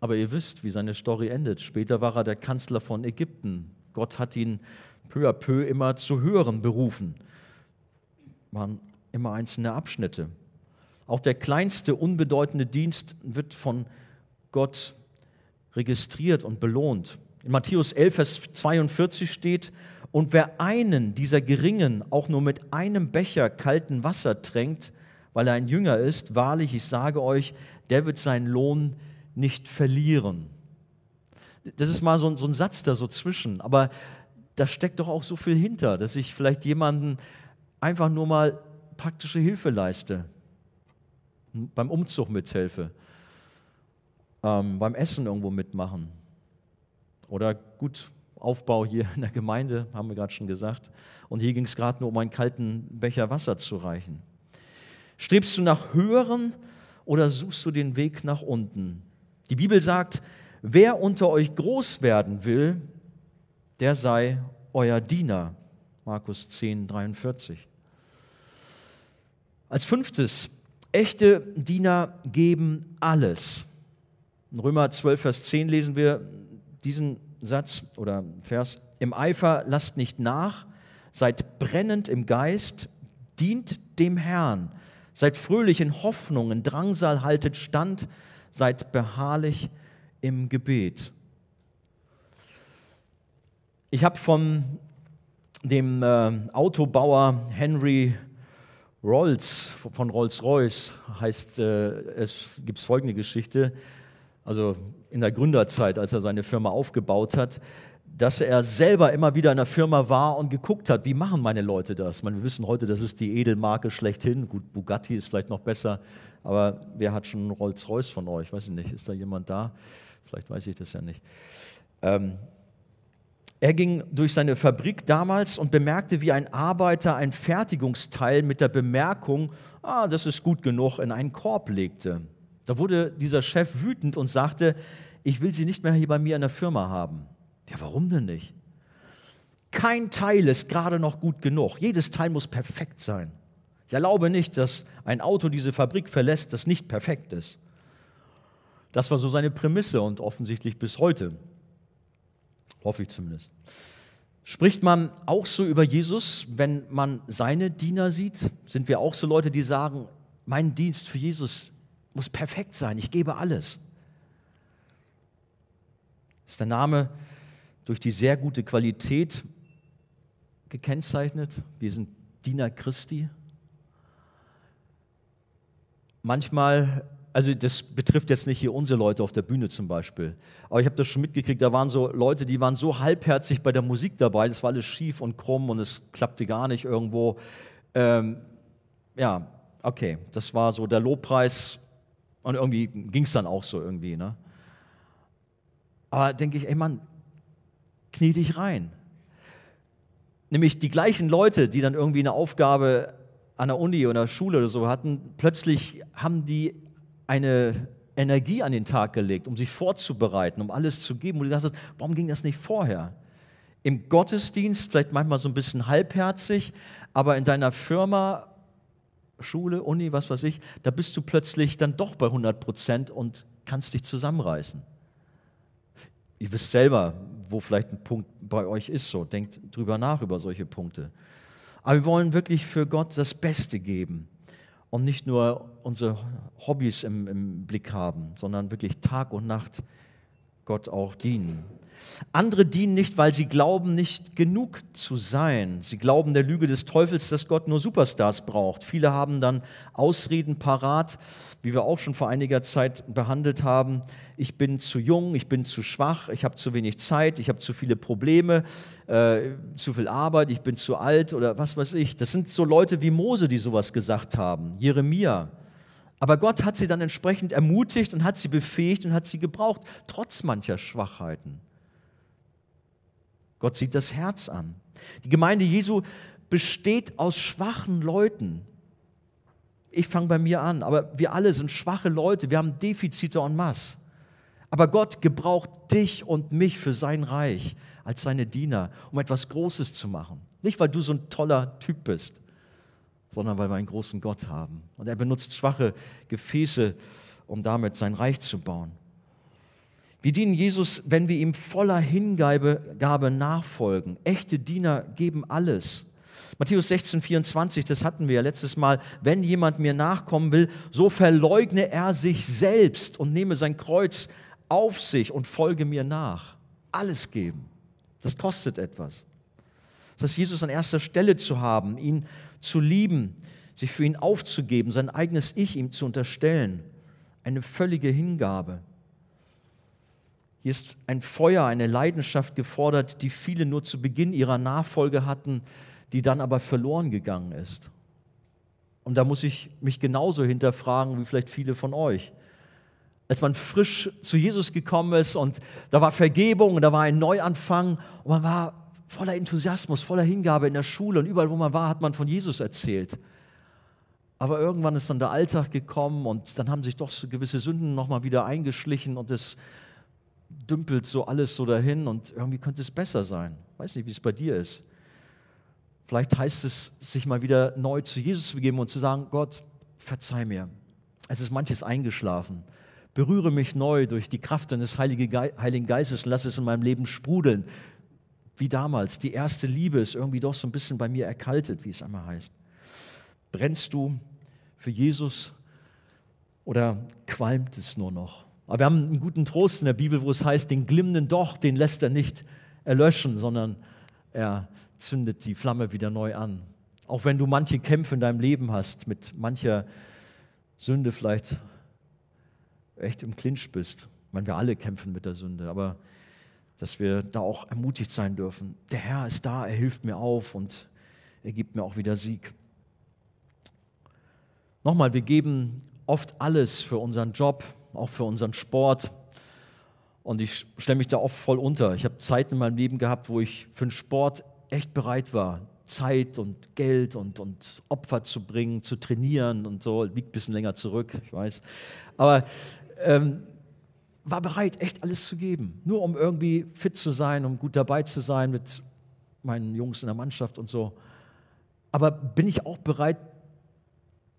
Aber ihr wisst, wie seine Story endet. Später war er der Kanzler von Ägypten. Gott hat ihn peu à peu immer zu höheren berufen. Waren immer einzelne Abschnitte. Auch der kleinste, unbedeutende Dienst wird von Gott registriert und belohnt. In Matthäus 11, Vers 42 steht, und wer einen dieser Geringen auch nur mit einem Becher kalten Wasser tränkt, weil er ein Jünger ist, wahrlich, ich sage euch, der wird seinen Lohn nicht verlieren. Das ist mal so ein, so ein Satz da so zwischen, aber da steckt doch auch so viel hinter, dass ich vielleicht jemanden einfach nur mal praktische Hilfe leiste, beim Umzug mithelfe, ähm, beim Essen irgendwo mitmachen oder gut Aufbau hier in der Gemeinde, haben wir gerade schon gesagt. Und hier ging es gerade nur um einen kalten Becher Wasser zu reichen. Strebst du nach höheren oder suchst du den Weg nach unten? Die Bibel sagt, wer unter euch groß werden will, der sei euer Diener. Markus 10, 43. Als fünftes, echte Diener geben alles. In Römer 12, Vers 10 lesen wir diesen Satz oder Vers. Im Eifer lasst nicht nach, seid brennend im Geist, dient dem Herrn, seid fröhlich in Hoffnung, in Drangsal haltet stand, seid beharrlich im Gebet. Ich habe von dem äh, Autobauer Henry Rolls von Rolls-Royce heißt äh, es gibt folgende Geschichte, also in der Gründerzeit, als er seine Firma aufgebaut hat, dass er selber immer wieder in der Firma war und geguckt hat, wie machen meine Leute das? Meine, wir wissen heute, das ist die Edelmarke schlechthin. Gut, Bugatti ist vielleicht noch besser, aber wer hat schon Rolls-Royce von euch? Weiß ich nicht. Ist da jemand da? Vielleicht weiß ich das ja nicht. Ähm, er ging durch seine Fabrik damals und bemerkte, wie ein Arbeiter ein Fertigungsteil mit der Bemerkung, ah, das ist gut genug, in einen Korb legte. Da wurde dieser Chef wütend und sagte, ich will Sie nicht mehr hier bei mir in der Firma haben. Ja, warum denn nicht? Kein Teil ist gerade noch gut genug. Jedes Teil muss perfekt sein. Ich erlaube nicht, dass ein Auto diese Fabrik verlässt, das nicht perfekt ist. Das war so seine Prämisse und offensichtlich bis heute. Hoffe ich zumindest. Spricht man auch so über Jesus, wenn man seine Diener sieht? Sind wir auch so Leute, die sagen, mein Dienst für Jesus muss perfekt sein, ich gebe alles? Ist der Name durch die sehr gute Qualität gekennzeichnet? Wir sind Diener Christi. Manchmal also das betrifft jetzt nicht hier unsere Leute auf der Bühne zum Beispiel, aber ich habe das schon mitgekriegt, da waren so Leute, die waren so halbherzig bei der Musik dabei, das war alles schief und krumm und es klappte gar nicht irgendwo. Ähm, ja, okay, das war so der Lobpreis und irgendwie ging es dann auch so irgendwie. Ne? Aber denke ich, ey Mann, knie dich rein. Nämlich die gleichen Leute, die dann irgendwie eine Aufgabe an der Uni oder Schule oder so hatten, plötzlich haben die eine Energie an den Tag gelegt, um sich vorzubereiten, um alles zu geben. Und du dachtest, warum ging das nicht vorher? Im Gottesdienst vielleicht manchmal so ein bisschen halbherzig, aber in deiner Firma, Schule, Uni, was weiß ich, da bist du plötzlich dann doch bei 100 Prozent und kannst dich zusammenreißen. Ihr wisst selber, wo vielleicht ein Punkt bei euch ist, so denkt drüber nach über solche Punkte. Aber wir wollen wirklich für Gott das Beste geben und nicht nur unsere Hobbys im, im Blick haben, sondern wirklich Tag und Nacht Gott auch dienen. Andere dienen nicht, weil sie glauben, nicht genug zu sein. Sie glauben der Lüge des Teufels, dass Gott nur Superstars braucht. Viele haben dann Ausreden parat, wie wir auch schon vor einiger Zeit behandelt haben. Ich bin zu jung, ich bin zu schwach, ich habe zu wenig Zeit, ich habe zu viele Probleme, äh, zu viel Arbeit, ich bin zu alt oder was weiß ich. Das sind so Leute wie Mose, die sowas gesagt haben, Jeremia. Aber Gott hat sie dann entsprechend ermutigt und hat sie befähigt und hat sie gebraucht, trotz mancher Schwachheiten. Gott sieht das Herz an. Die Gemeinde Jesu besteht aus schwachen Leuten. Ich fange bei mir an, aber wir alle sind schwache Leute, wir haben Defizite en masse. Aber Gott gebraucht dich und mich für sein Reich als seine Diener, um etwas Großes zu machen. Nicht, weil du so ein toller Typ bist, sondern weil wir einen großen Gott haben. Und er benutzt schwache Gefäße, um damit sein Reich zu bauen. Wir dienen Jesus, wenn wir ihm voller Hingabe nachfolgen. Echte Diener geben alles. Matthäus 16, 24, das hatten wir ja letztes Mal. Wenn jemand mir nachkommen will, so verleugne er sich selbst und nehme sein Kreuz auf sich und folge mir nach. Alles geben. Das kostet etwas. Das heißt, Jesus an erster Stelle zu haben, ihn zu lieben, sich für ihn aufzugeben, sein eigenes Ich ihm zu unterstellen. Eine völlige Hingabe. Hier ist ein Feuer, eine Leidenschaft gefordert, die viele nur zu Beginn ihrer Nachfolge hatten, die dann aber verloren gegangen ist. Und da muss ich mich genauso hinterfragen wie vielleicht viele von euch. Als man frisch zu Jesus gekommen ist und da war Vergebung und da war ein Neuanfang und man war voller Enthusiasmus, voller Hingabe in der Schule und überall, wo man war, hat man von Jesus erzählt. Aber irgendwann ist dann der Alltag gekommen und dann haben sich doch so gewisse Sünden nochmal wieder eingeschlichen und es dümpelt so alles so dahin und irgendwie könnte es besser sein. Weiß nicht, wie es bei dir ist. Vielleicht heißt es, sich mal wieder neu zu Jesus zu begeben und zu sagen, Gott, verzeih mir. Es ist manches eingeschlafen. Berühre mich neu durch die Kraft deines Heiligen Geistes und lass es in meinem Leben sprudeln. Wie damals. Die erste Liebe ist irgendwie doch so ein bisschen bei mir erkaltet, wie es einmal heißt. Brennst du für Jesus oder qualmt es nur noch? Aber wir haben einen guten Trost in der Bibel, wo es heißt, den glimmenden Doch, den lässt er nicht erlöschen, sondern er zündet die Flamme wieder neu an. Auch wenn du manche Kämpfe in deinem Leben hast, mit mancher Sünde vielleicht echt im Clinch bist. Ich meine, wir alle kämpfen mit der Sünde, aber dass wir da auch ermutigt sein dürfen. Der Herr ist da, er hilft mir auf und er gibt mir auch wieder Sieg. Nochmal, wir geben oft alles für unseren Job, auch für unseren Sport. Und ich stelle mich da oft voll unter. Ich habe Zeiten in meinem Leben gehabt, wo ich für den Sport echt bereit war, Zeit und Geld und, und Opfer zu bringen, zu trainieren und so. Liegt ein bisschen länger zurück, ich weiß. Aber ähm, war bereit, echt alles zu geben. Nur um irgendwie fit zu sein, um gut dabei zu sein mit meinen Jungs in der Mannschaft und so. Aber bin ich auch bereit,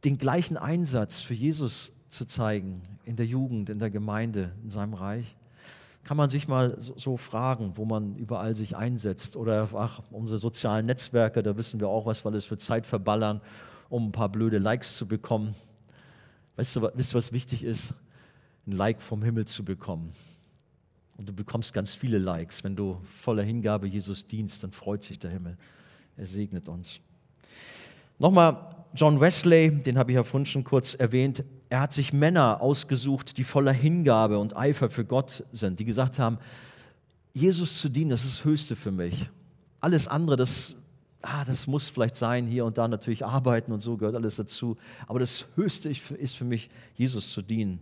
den gleichen Einsatz für Jesus zu zeigen, in der Jugend, in der Gemeinde, in seinem Reich? Kann man sich mal so, fragen, wo man überall sich einsetzt. Oder ach, unsere sozialen Netzwerke, da wissen wir auch, was wir alles für Zeit verballern, um ein paar blöde Likes zu bekommen. Weißt du was wichtig ist? Ein Like vom Himmel zu bekommen. Und du bekommst ganz viele Likes. Wenn du voller Hingabe Jesus dienst, dann freut sich der Himmel. Er segnet uns. Nochmal John Wesley, den habe ich ja vorhin schon kurz erwähnt, er hat sich Männer ausgesucht, die voller Hingabe und Eifer für Gott sind, die gesagt haben, Jesus zu dienen, das ist das Höchste für mich. Alles andere, das, ah, das muss vielleicht sein, hier und da natürlich arbeiten und so gehört alles dazu. Aber das Höchste ist für mich, Jesus zu dienen.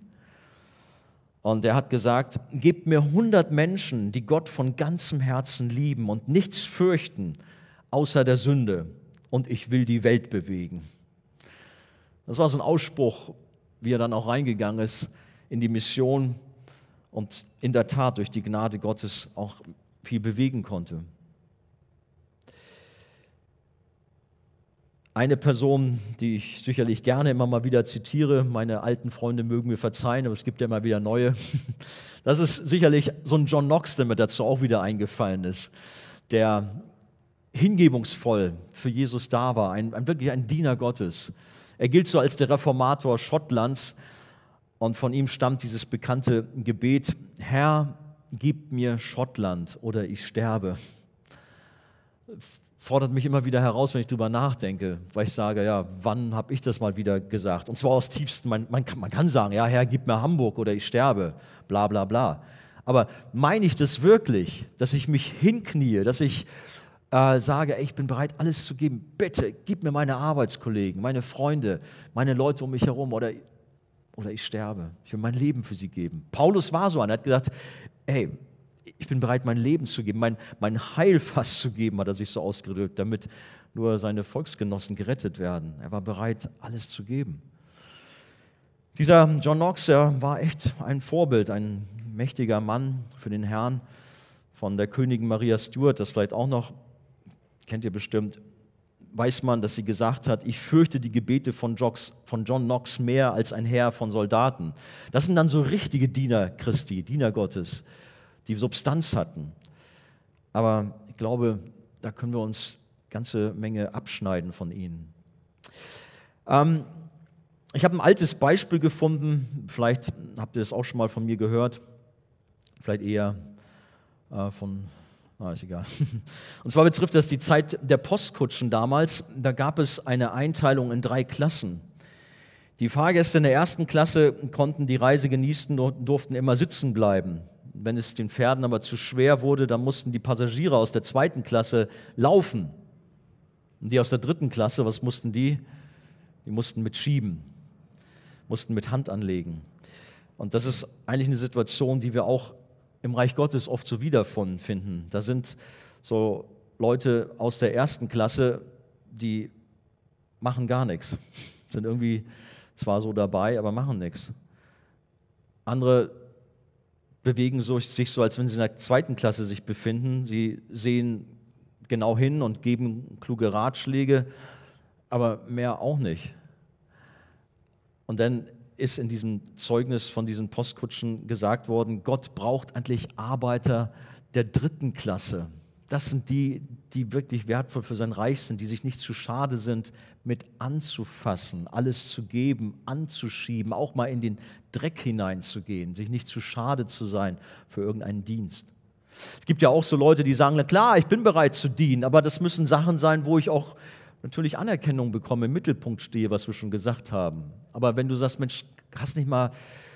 Und er hat gesagt, gebt mir 100 Menschen, die Gott von ganzem Herzen lieben und nichts fürchten, außer der Sünde. Und ich will die Welt bewegen. Das war so ein Ausspruch, wie er dann auch reingegangen ist in die Mission und in der Tat durch die Gnade Gottes auch viel bewegen konnte. Eine Person, die ich sicherlich gerne immer mal wieder zitiere, meine alten Freunde mögen mir verzeihen, aber es gibt ja immer wieder neue. Das ist sicherlich so ein John Knox, der mir dazu auch wieder eingefallen ist, der hingebungsvoll für Jesus da war, ein, ein wirklich ein Diener Gottes. Er gilt so als der Reformator Schottlands und von ihm stammt dieses bekannte Gebet, Herr, gib mir Schottland oder ich sterbe. Fordert mich immer wieder heraus, wenn ich darüber nachdenke, weil ich sage, ja, wann habe ich das mal wieder gesagt? Und zwar aus tiefstem, man, man, man kann sagen, ja, Herr, gib mir Hamburg oder ich sterbe, bla bla bla. Aber meine ich das wirklich, dass ich mich hinknie, dass ich äh, sage, ey, ich bin bereit, alles zu geben. Bitte, gib mir meine Arbeitskollegen, meine Freunde, meine Leute um mich herum oder, oder ich sterbe. Ich will mein Leben für sie geben. Paulus war so einer, er hat gesagt, ey, ich bin bereit, mein Leben zu geben, mein, mein Heil fast zu geben, hat er sich so ausgedrückt, damit nur seine Volksgenossen gerettet werden. Er war bereit, alles zu geben. Dieser John Knox, er war echt ein Vorbild, ein mächtiger Mann für den Herrn von der Königin Maria Stuart, das vielleicht auch noch kennt ihr bestimmt, weiß man, dass sie gesagt hat, ich fürchte die Gebete von, Jocks, von John Knox mehr als ein Heer von Soldaten. Das sind dann so richtige Diener Christi, Diener Gottes, die Substanz hatten. Aber ich glaube, da können wir uns ganze Menge abschneiden von ihnen. Ähm, ich habe ein altes Beispiel gefunden, vielleicht habt ihr das auch schon mal von mir gehört, vielleicht eher äh, von Ah, ist egal. Und zwar betrifft das die Zeit der Postkutschen damals. Da gab es eine Einteilung in drei Klassen. Die Fahrgäste in der ersten Klasse konnten die Reise genießen und durften immer sitzen bleiben. Wenn es den Pferden aber zu schwer wurde, dann mussten die Passagiere aus der zweiten Klasse laufen. Und die aus der dritten Klasse, was mussten die? Die mussten mit schieben, mussten mit Hand anlegen. Und das ist eigentlich eine Situation, die wir auch im Reich Gottes oft so wiederfinden. Da sind so Leute aus der ersten Klasse, die machen gar nichts, sind irgendwie zwar so dabei, aber machen nichts. Andere bewegen sich so, als wenn sie in der zweiten Klasse sich befinden. Sie sehen genau hin und geben kluge Ratschläge, aber mehr auch nicht. Und dann ist in diesem Zeugnis von diesen Postkutschen gesagt worden, Gott braucht eigentlich Arbeiter der dritten Klasse. Das sind die, die wirklich wertvoll für sein Reich sind, die sich nicht zu schade sind, mit anzufassen, alles zu geben, anzuschieben, auch mal in den Dreck hineinzugehen, sich nicht zu schade zu sein für irgendeinen Dienst. Es gibt ja auch so Leute, die sagen, na klar, ich bin bereit zu dienen, aber das müssen Sachen sein, wo ich auch natürlich Anerkennung bekomme, im Mittelpunkt stehe, was wir schon gesagt haben. Aber wenn du sagst, Mensch, hast nicht mal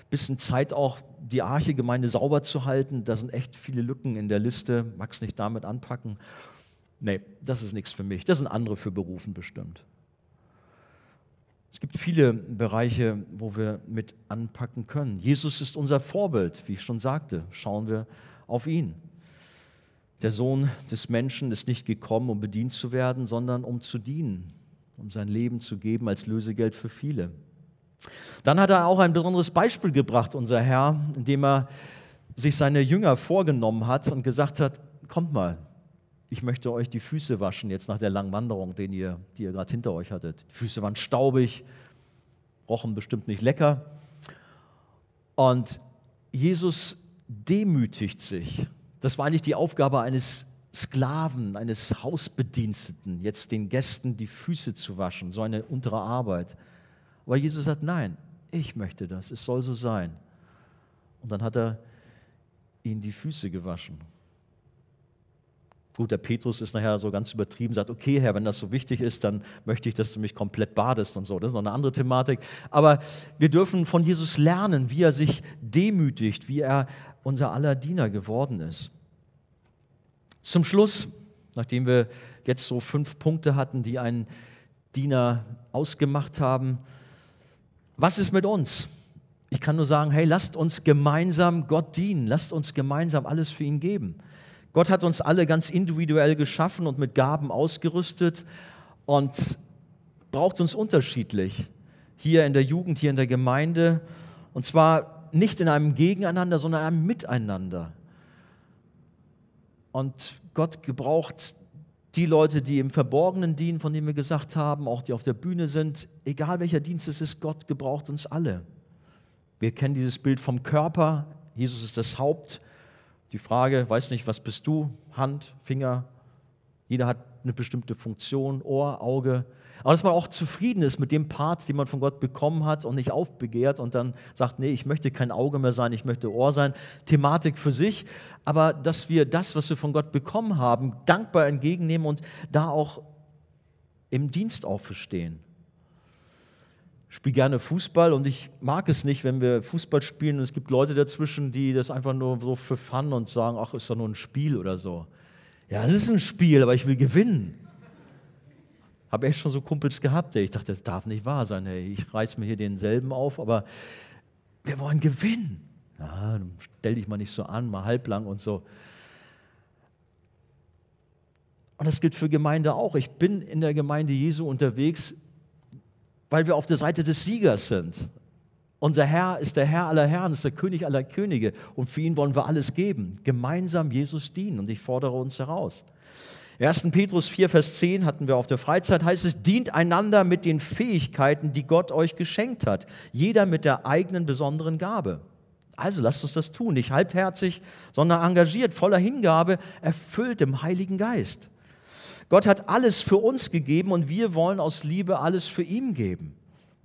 bisschen Zeit auch, die Arche-Gemeinde sauber zu halten, da sind echt viele Lücken in der Liste, magst nicht damit anpacken. Nee, das ist nichts für mich. Das sind andere für berufen bestimmt. Es gibt viele Bereiche, wo wir mit anpacken können. Jesus ist unser Vorbild, wie ich schon sagte. Schauen wir auf ihn. Der Sohn des Menschen ist nicht gekommen, um bedient zu werden, sondern um zu dienen, um sein Leben zu geben als Lösegeld für viele. Dann hat er auch ein besonderes Beispiel gebracht, unser Herr, indem er sich seine Jünger vorgenommen hat und gesagt hat, kommt mal, ich möchte euch die Füße waschen, jetzt nach der langen Wanderung, den ihr, die ihr gerade hinter euch hattet. Die Füße waren staubig, rochen bestimmt nicht lecker. Und Jesus demütigt sich das war eigentlich die Aufgabe eines Sklaven, eines Hausbediensteten, jetzt den Gästen die Füße zu waschen, so eine untere Arbeit. Aber Jesus sagt, nein, ich möchte das, es soll so sein. Und dann hat er ihnen die Füße gewaschen. Gut, der Petrus ist nachher so ganz übertrieben, sagt, okay, Herr, wenn das so wichtig ist, dann möchte ich, dass du mich komplett badest und so. Das ist noch eine andere Thematik. Aber wir dürfen von Jesus lernen, wie er sich demütigt, wie er unser aller Diener geworden ist. Zum Schluss, nachdem wir jetzt so fünf Punkte hatten, die einen Diener ausgemacht haben, was ist mit uns? Ich kann nur sagen, hey, lasst uns gemeinsam Gott dienen, lasst uns gemeinsam alles für ihn geben. Gott hat uns alle ganz individuell geschaffen und mit Gaben ausgerüstet und braucht uns unterschiedlich. Hier in der Jugend, hier in der Gemeinde. Und zwar nicht in einem Gegeneinander, sondern in einem Miteinander. Und Gott gebraucht die Leute, die im Verborgenen dienen, von denen wir gesagt haben, auch die auf der Bühne sind, egal welcher Dienst es ist, Gott gebraucht uns alle. Wir kennen dieses Bild vom Körper. Jesus ist das Haupt die Frage, weiß nicht, was bist du? Hand, Finger. Jeder hat eine bestimmte Funktion, Ohr, Auge. Aber dass man auch zufrieden ist mit dem Part, den man von Gott bekommen hat und nicht aufbegehrt und dann sagt, nee, ich möchte kein Auge mehr sein, ich möchte Ohr sein. Thematik für sich. Aber dass wir das, was wir von Gott bekommen haben, dankbar entgegennehmen und da auch im Dienst auferstehen spiele gerne Fußball und ich mag es nicht, wenn wir Fußball spielen und es gibt Leute dazwischen, die das einfach nur so für Fun und sagen, ach, ist doch nur ein Spiel oder so. Ja, es ist ein Spiel, aber ich will gewinnen. Habe echt schon so Kumpels gehabt, ey. ich dachte, das darf nicht wahr sein, ey. ich reiß mir hier denselben auf, aber wir wollen gewinnen. Dann stell dich mal nicht so an, mal halblang und so. Und das gilt für Gemeinde auch. Ich bin in der Gemeinde Jesu unterwegs, weil wir auf der Seite des Siegers sind. Unser Herr ist der Herr aller Herren, ist der König aller Könige und für ihn wollen wir alles geben. Gemeinsam Jesus dienen und ich fordere uns heraus. 1. Petrus 4, Vers 10 hatten wir auf der Freizeit, heißt es, dient einander mit den Fähigkeiten, die Gott euch geschenkt hat, jeder mit der eigenen besonderen Gabe. Also lasst uns das tun, nicht halbherzig, sondern engagiert, voller Hingabe, erfüllt im Heiligen Geist. Gott hat alles für uns gegeben und wir wollen aus Liebe alles für ihn geben.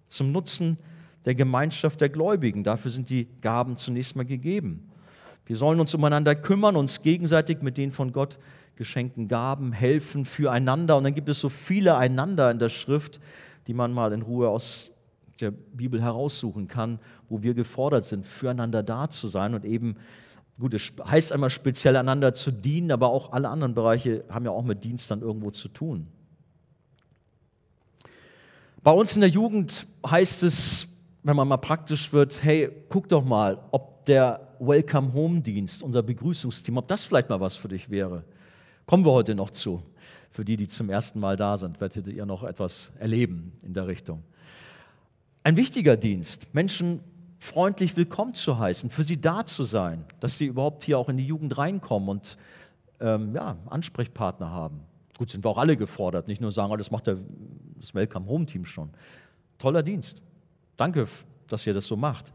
Zum Nutzen der Gemeinschaft der Gläubigen. Dafür sind die Gaben zunächst mal gegeben. Wir sollen uns umeinander kümmern, uns gegenseitig mit den von Gott geschenkten Gaben helfen, füreinander. Und dann gibt es so viele einander in der Schrift, die man mal in Ruhe aus der Bibel heraussuchen kann, wo wir gefordert sind, füreinander da zu sein und eben Gut, es heißt einmal speziell einander zu dienen, aber auch alle anderen Bereiche haben ja auch mit Dienst dann irgendwo zu tun. Bei uns in der Jugend heißt es, wenn man mal praktisch wird, hey, guck doch mal, ob der Welcome Home Dienst, unser Begrüßungsteam, ob das vielleicht mal was für dich wäre. Kommen wir heute noch zu. Für die, die zum ersten Mal da sind, werdet ihr noch etwas erleben in der Richtung. Ein wichtiger Dienst, Menschen freundlich willkommen zu heißen, für sie da zu sein, dass sie überhaupt hier auch in die Jugend reinkommen und ähm, ja, Ansprechpartner haben. Gut, sind wir auch alle gefordert, nicht nur sagen, oh, das macht der, das Welcome Home Team schon. Toller Dienst. Danke, dass ihr das so macht.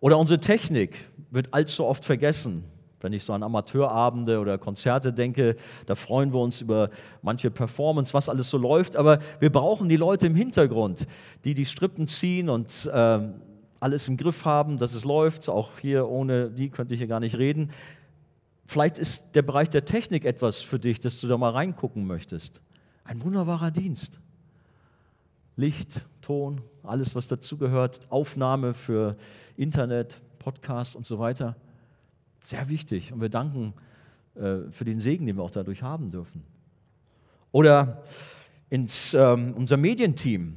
Oder unsere Technik wird allzu oft vergessen. Wenn ich so an Amateurabende oder Konzerte denke, da freuen wir uns über manche Performance, was alles so läuft. Aber wir brauchen die Leute im Hintergrund, die die Strippen ziehen und äh, alles im Griff haben, dass es läuft. Auch hier ohne die könnte ich hier gar nicht reden. Vielleicht ist der Bereich der Technik etwas für dich, dass du da mal reingucken möchtest. Ein wunderbarer Dienst. Licht, Ton, alles, was dazugehört, Aufnahme für Internet, Podcast und so weiter. Sehr wichtig. Und wir danken äh, für den Segen, den wir auch dadurch haben dürfen. Oder ins, ähm, unser Medienteam.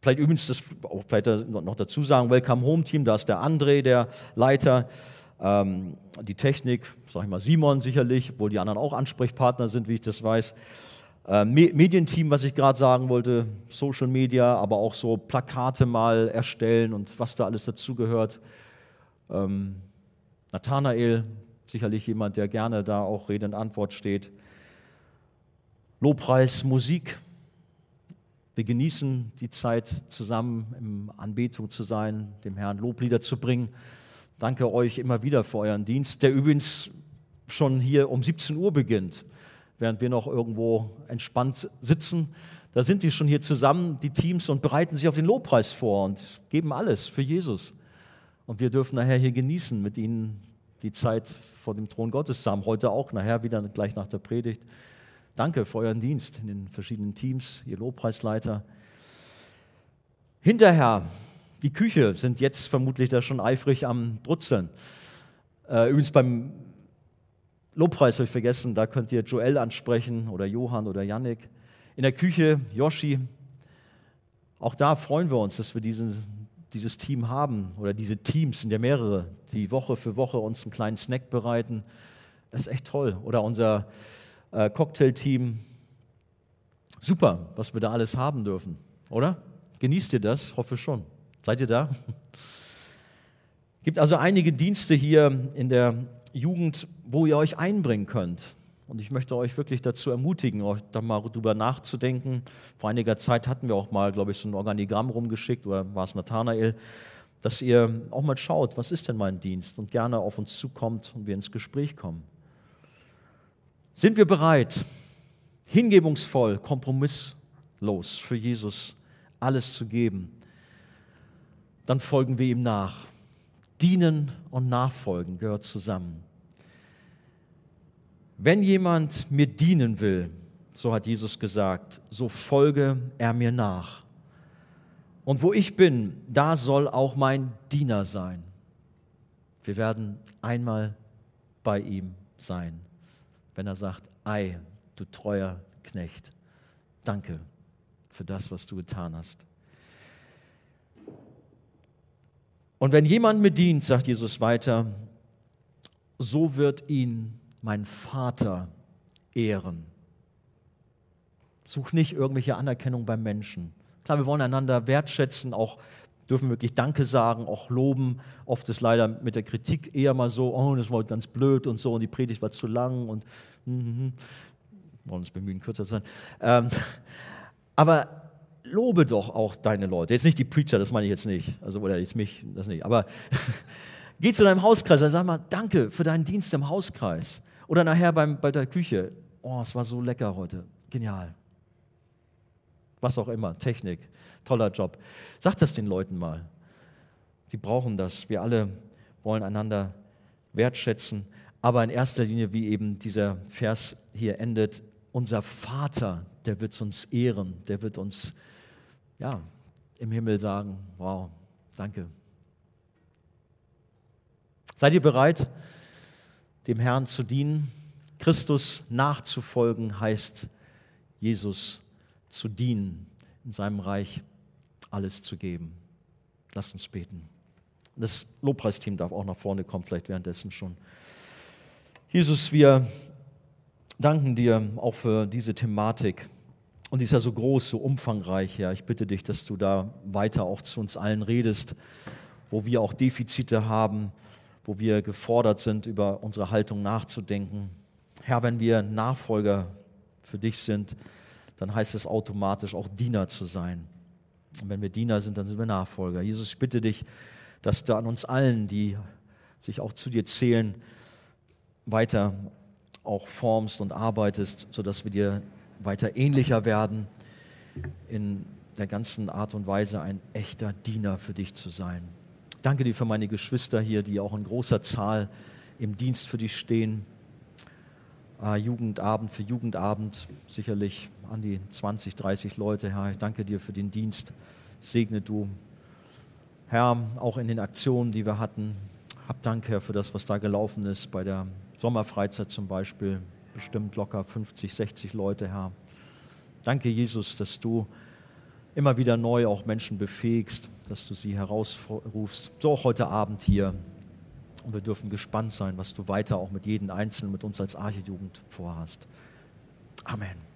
Vielleicht übrigens, das vielleicht noch dazu sagen, Welcome Home Team, da ist der André, der Leiter, ähm, die Technik, sag ich mal Simon sicherlich, obwohl die anderen auch Ansprechpartner sind, wie ich das weiß. Ähm, Medienteam, was ich gerade sagen wollte, Social Media, aber auch so Plakate mal erstellen und was da alles dazugehört. Ähm, Nathanael, sicherlich jemand, der gerne da auch Rede und Antwort steht. Lobpreis, Musik, wir genießen die Zeit zusammen in Anbetung zu sein, dem Herrn Loblieder zu bringen. Danke euch immer wieder für euren Dienst, der übrigens schon hier um 17 Uhr beginnt, während wir noch irgendwo entspannt sitzen. Da sind die schon hier zusammen, die Teams, und bereiten sich auf den Lobpreis vor und geben alles für Jesus. Und wir dürfen nachher hier genießen, mit ihnen die Zeit vor dem Thron Gottes zu haben. Heute auch, nachher wieder gleich nach der Predigt. Danke für euren Dienst in den verschiedenen Teams, ihr Lobpreisleiter. Hinterher, die Küche sind jetzt vermutlich da schon eifrig am Brutzeln. Äh, übrigens beim Lobpreis habe ich vergessen, da könnt ihr Joel ansprechen oder Johann oder Yannick. In der Küche Yoshi. Auch da freuen wir uns, dass wir diesen, dieses Team haben oder diese Teams, sind ja mehrere, die Woche für Woche uns einen kleinen Snack bereiten. Das ist echt toll. Oder unser äh, Cocktailteam. Super, was wir da alles haben dürfen, oder? Genießt ihr das? Hoffe schon. Seid ihr da? Gibt also einige Dienste hier in der Jugend, wo ihr euch einbringen könnt. Und ich möchte euch wirklich dazu ermutigen, euch da mal drüber nachzudenken. Vor einiger Zeit hatten wir auch mal, glaube ich, so ein Organigramm rumgeschickt, oder war es Nathanael, dass ihr auch mal schaut, was ist denn mein Dienst und gerne auf uns zukommt und wir ins Gespräch kommen. Sind wir bereit, hingebungsvoll, kompromisslos für Jesus alles zu geben? Dann folgen wir ihm nach. Dienen und Nachfolgen gehört zusammen. Wenn jemand mir dienen will, so hat Jesus gesagt, so folge er mir nach. Und wo ich bin, da soll auch mein Diener sein. Wir werden einmal bei ihm sein wenn er sagt, ei, du treuer Knecht, danke für das, was du getan hast. Und wenn jemand mir dient, sagt Jesus weiter, so wird ihn mein Vater ehren. Such nicht irgendwelche Anerkennung beim Menschen. Klar, wir wollen einander wertschätzen, auch dürfen wirklich Danke sagen, auch loben. Oft ist leider mit der Kritik eher mal so, oh, das war ganz blöd und so und die Predigt war zu lang und mm, mm, wollen uns bemühen, kürzer zu sein. Ähm, aber lobe doch auch deine Leute. Jetzt nicht die Preacher, das meine ich jetzt nicht. Also, oder jetzt mich, das nicht. Aber geh zu deinem Hauskreis und sag mal, danke für deinen Dienst im Hauskreis. Oder nachher beim, bei der Küche. Oh, es war so lecker heute. Genial. Was auch immer, Technik toller Job. Sag das den Leuten mal. Sie brauchen das. Wir alle wollen einander wertschätzen. Aber in erster Linie, wie eben dieser Vers hier endet, unser Vater, der wird uns ehren, der wird uns ja, im Himmel sagen, wow, danke. Seid ihr bereit, dem Herrn zu dienen? Christus nachzufolgen heißt, Jesus zu dienen in seinem Reich alles zu geben. Lasst uns beten. Das Lobpreisteam darf auch nach vorne kommen, vielleicht währenddessen schon. Jesus, wir danken dir auch für diese Thematik. Und die ist ja so groß, so umfangreich, Herr. Ich bitte dich, dass du da weiter auch zu uns allen redest, wo wir auch Defizite haben, wo wir gefordert sind, über unsere Haltung nachzudenken. Herr, wenn wir Nachfolger für dich sind, dann heißt es automatisch auch Diener zu sein. Und wenn wir Diener sind, dann sind wir Nachfolger. Jesus, ich bitte dich, dass du an uns allen, die sich auch zu dir zählen, weiter auch formst und arbeitest, sodass wir dir weiter ähnlicher werden, in der ganzen Art und Weise ein echter Diener für dich zu sein. Danke dir für meine Geschwister hier, die auch in großer Zahl im Dienst für dich stehen. Äh, Jugendabend für Jugendabend, sicherlich an die 20, 30 Leute, Herr. Ich danke dir für den Dienst. Segne du, Herr, auch in den Aktionen, die wir hatten. Hab Dank, Herr, für das, was da gelaufen ist, bei der Sommerfreizeit zum Beispiel. Bestimmt locker 50, 60 Leute, Herr. Danke, Jesus, dass du immer wieder neu auch Menschen befähigst, dass du sie herausrufst. So auch heute Abend hier. Und wir dürfen gespannt sein, was du weiter auch mit jedem Einzelnen, mit uns als Archejugend vorhast. Amen.